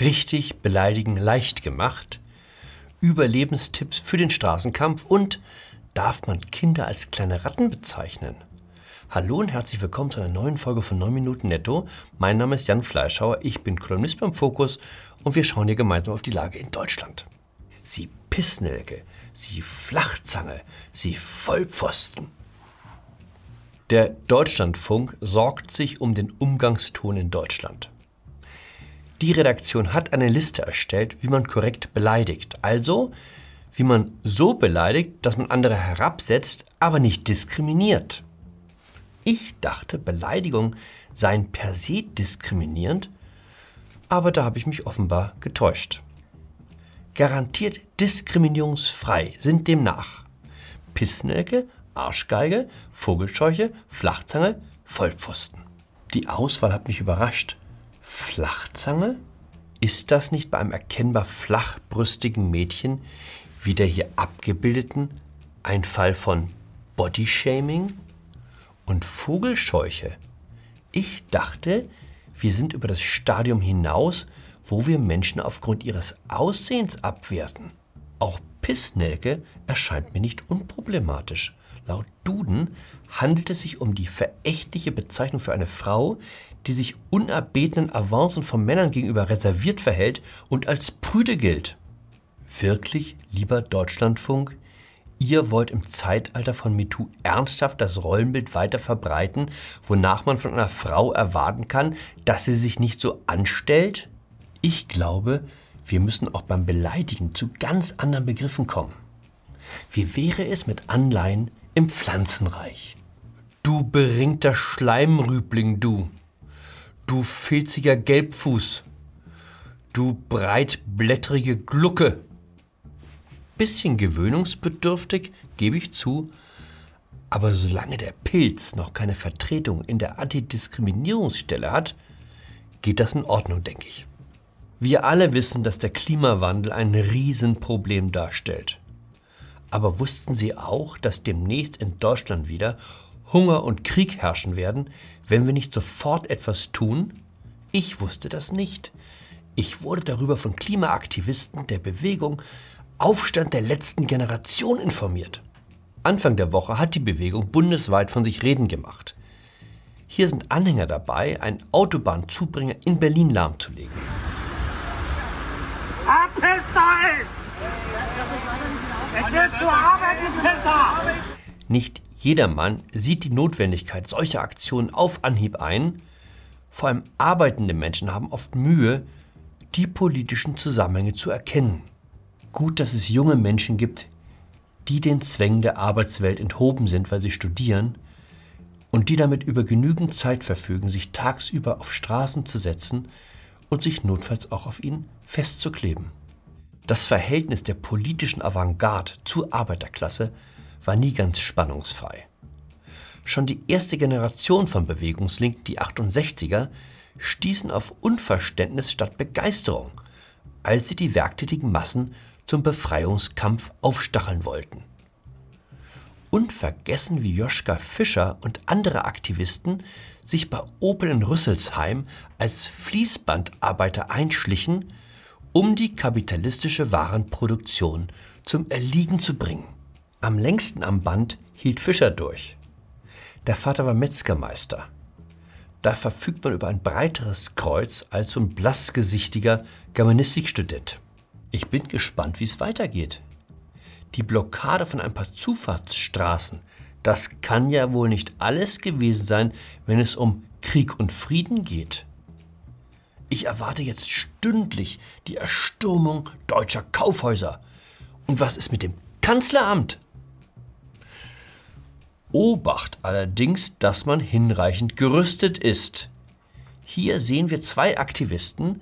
richtig beleidigen leicht gemacht, Überlebenstipps für den Straßenkampf und darf man Kinder als kleine Ratten bezeichnen? Hallo und herzlich willkommen zu einer neuen Folge von 9 Minuten Netto. Mein Name ist Jan Fleischhauer, ich bin Kolumnist beim Fokus und wir schauen hier gemeinsam auf die Lage in Deutschland. Sie Pissnelke, sie Flachzange, sie Vollpfosten. Der Deutschlandfunk sorgt sich um den Umgangston in Deutschland. Die Redaktion hat eine Liste erstellt, wie man korrekt beleidigt. Also, wie man so beleidigt, dass man andere herabsetzt, aber nicht diskriminiert. Ich dachte, Beleidigungen seien per se diskriminierend, aber da habe ich mich offenbar getäuscht. Garantiert diskriminierungsfrei sind demnach Pissnelke, Arschgeige, Vogelscheuche, Flachzange, Vollpfosten. Die Auswahl hat mich überrascht. Flachzange? Ist das nicht bei einem erkennbar flachbrüstigen Mädchen wie der hier abgebildeten ein Fall von Bodyshaming? Und Vogelscheuche? Ich dachte, wir sind über das Stadium hinaus, wo wir Menschen aufgrund ihres Aussehens abwerten. Auch Pissnelke erscheint mir nicht unproblematisch. Laut Duden handelt es sich um die verächtliche Bezeichnung für eine Frau, die sich unerbetenen Avancen von Männern gegenüber reserviert verhält und als prüde gilt. Wirklich, lieber Deutschlandfunk, ihr wollt im Zeitalter von MeToo ernsthaft das Rollenbild weiter verbreiten, wonach man von einer Frau erwarten kann, dass sie sich nicht so anstellt? Ich glaube, wir müssen auch beim Beleidigen zu ganz anderen Begriffen kommen. Wie wäre es mit Anleihen im Pflanzenreich? Du beringter Schleimrübling, du. Du filziger Gelbfuß. Du breitblättrige Glucke. Bisschen gewöhnungsbedürftig, gebe ich zu, aber solange der Pilz noch keine Vertretung in der Antidiskriminierungsstelle hat, geht das in Ordnung, denke ich. Wir alle wissen, dass der Klimawandel ein Riesenproblem darstellt. Aber wussten Sie auch, dass demnächst in Deutschland wieder Hunger und Krieg herrschen werden, wenn wir nicht sofort etwas tun? Ich wusste das nicht. Ich wurde darüber von Klimaaktivisten der Bewegung Aufstand der letzten Generation informiert. Anfang der Woche hat die Bewegung bundesweit von sich reden gemacht. Hier sind Anhänger dabei, einen Autobahnzubringer in Berlin lahmzulegen. Verpisst Nicht jedermann sieht die Notwendigkeit solcher Aktionen auf Anhieb ein. Vor allem arbeitende Menschen haben oft Mühe, die politischen Zusammenhänge zu erkennen. Gut, dass es junge Menschen gibt, die den Zwängen der Arbeitswelt enthoben sind, weil sie studieren und die damit über genügend Zeit verfügen, sich tagsüber auf Straßen zu setzen und sich notfalls auch auf ihnen festzukleben. Das Verhältnis der politischen Avantgarde zur Arbeiterklasse war nie ganz spannungsfrei. Schon die erste Generation von Bewegungslinken, die 68er, stießen auf Unverständnis statt Begeisterung, als sie die werktätigen Massen zum Befreiungskampf aufstacheln wollten. Unvergessen wie Joschka Fischer und andere Aktivisten sich bei Opel in Rüsselsheim als Fließbandarbeiter einschlichen, um die kapitalistische Warenproduktion zum Erliegen zu bringen. Am längsten am Band hielt Fischer durch. Der Vater war Metzgermeister. Da verfügt man über ein breiteres Kreuz als so ein blassgesichtiger Germanistikstudent. Ich bin gespannt, wie es weitergeht. Die Blockade von ein paar Zufahrtsstraßen, das kann ja wohl nicht alles gewesen sein, wenn es um Krieg und Frieden geht. Ich erwarte jetzt stündlich die Erstürmung deutscher Kaufhäuser. Und was ist mit dem Kanzleramt? Obacht allerdings, dass man hinreichend gerüstet ist. Hier sehen wir zwei Aktivisten,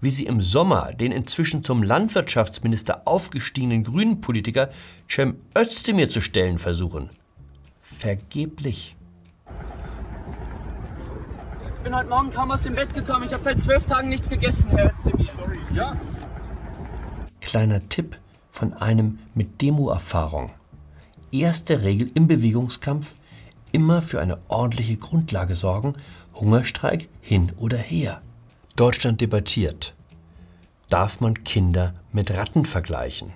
wie sie im Sommer den inzwischen zum Landwirtschaftsminister aufgestiegenen grünen Politiker Cem Özdemir zu stellen versuchen. Vergeblich bin heute Morgen kaum aus dem Bett gekommen. Ich habe seit zwölf Tagen nichts gegessen, Herr Özdemir. Sorry. Ja. Kleiner Tipp von einem mit Demo-Erfahrung. Erste Regel im Bewegungskampf: immer für eine ordentliche Grundlage sorgen. Hungerstreik hin oder her. Deutschland debattiert. darf man Kinder mit Ratten vergleichen.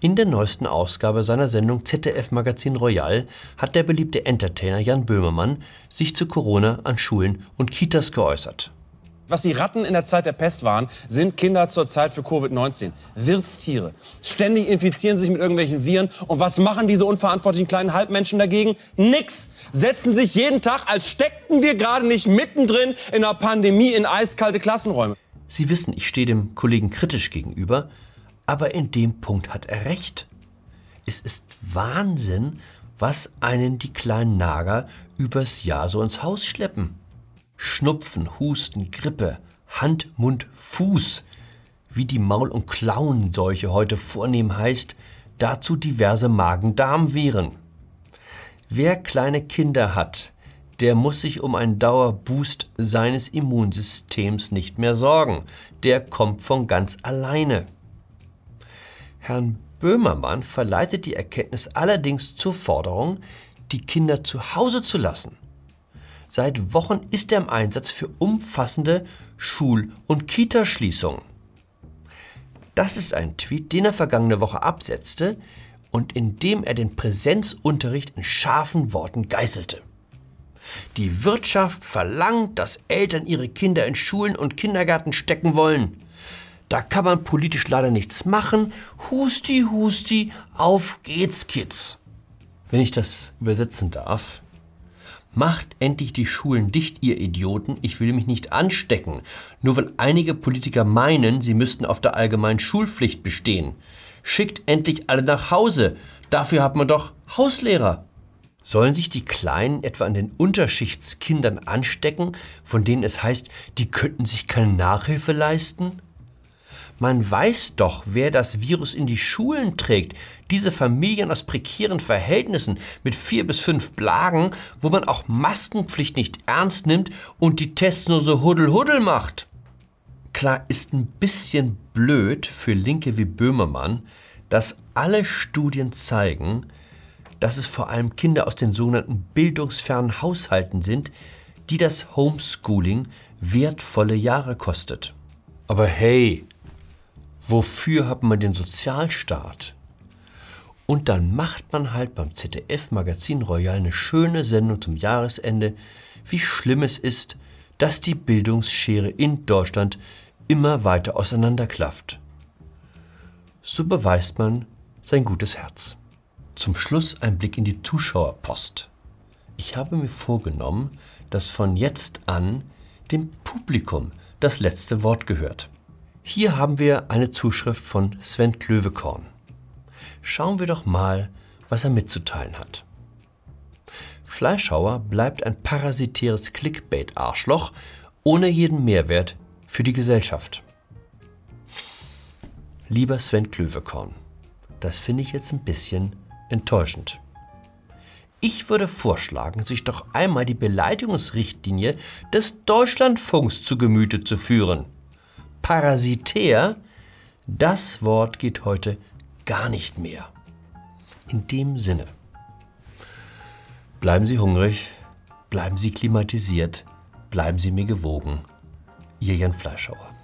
In der neuesten Ausgabe seiner Sendung ZDF Magazin Royal hat der beliebte Entertainer Jan Böhmermann sich zu Corona an Schulen und Kitas geäußert. Was die Ratten in der Zeit der Pest waren, sind Kinder zur Zeit für Covid-19. Wirtstiere. Ständig infizieren sie sich mit irgendwelchen Viren. Und was machen diese unverantwortlichen kleinen Halbmenschen dagegen? Nix. Setzen sich jeden Tag, als steckten wir gerade nicht mittendrin in einer Pandemie in eiskalte Klassenräume. Sie wissen, ich stehe dem Kollegen kritisch gegenüber, aber in dem Punkt hat er recht. Es ist Wahnsinn, was einen die kleinen Nager übers Jahr so ins Haus schleppen. Schnupfen, Husten, Grippe, Hand, Mund, Fuß, wie die Maul- und Klauenseuche heute vornehm heißt, dazu diverse Magen-Darm-Viren. Wer kleine Kinder hat, der muss sich um einen Dauerboost seines Immunsystems nicht mehr sorgen. Der kommt von ganz alleine. Herrn Böhmermann verleitet die Erkenntnis allerdings zur Forderung, die Kinder zu Hause zu lassen. Seit Wochen ist er im Einsatz für umfassende Schul- und Kitaschließungen. Das ist ein Tweet, den er vergangene Woche absetzte und in dem er den Präsenzunterricht in scharfen Worten geißelte. Die Wirtschaft verlangt, dass Eltern ihre Kinder in Schulen und Kindergärten stecken wollen. Da kann man politisch leider nichts machen. Husti, husti, auf geht's, Kids. Wenn ich das übersetzen darf, Macht endlich die Schulen dicht, ihr Idioten, ich will mich nicht anstecken, nur weil einige Politiker meinen, sie müssten auf der allgemeinen Schulpflicht bestehen. Schickt endlich alle nach Hause, dafür hat man doch Hauslehrer. Sollen sich die Kleinen etwa an den Unterschichtskindern anstecken, von denen es heißt, die könnten sich keine Nachhilfe leisten? Man weiß doch, wer das Virus in die Schulen trägt. Diese Familien aus prekären Verhältnissen mit vier bis fünf Blagen, wo man auch Maskenpflicht nicht ernst nimmt und die Tests nur so huddel-huddel macht. Klar ist ein bisschen blöd für Linke wie Böhmermann, dass alle Studien zeigen, dass es vor allem Kinder aus den sogenannten bildungsfernen Haushalten sind, die das Homeschooling wertvolle Jahre kostet. Aber hey, Wofür hat man den Sozialstaat? Und dann macht man halt beim ZDF Magazin Royal eine schöne Sendung zum Jahresende, wie schlimm es ist, dass die Bildungsschere in Deutschland immer weiter auseinanderklafft. So beweist man sein gutes Herz. Zum Schluss ein Blick in die Zuschauerpost. Ich habe mir vorgenommen, dass von jetzt an dem Publikum das letzte Wort gehört. Hier haben wir eine Zuschrift von Sven Klövekorn. Schauen wir doch mal, was er mitzuteilen hat. Fleischhauer bleibt ein parasitäres Clickbait-Arschloch ohne jeden Mehrwert für die Gesellschaft. Lieber Sven Klövekorn, das finde ich jetzt ein bisschen enttäuschend. Ich würde vorschlagen, sich doch einmal die Beleidigungsrichtlinie des Deutschlandfunks zu Gemüte zu führen parasitär, das Wort geht heute gar nicht mehr. In dem Sinne, bleiben Sie hungrig, bleiben Sie klimatisiert, bleiben Sie mir gewogen. Ihr Jan Fleischhauer.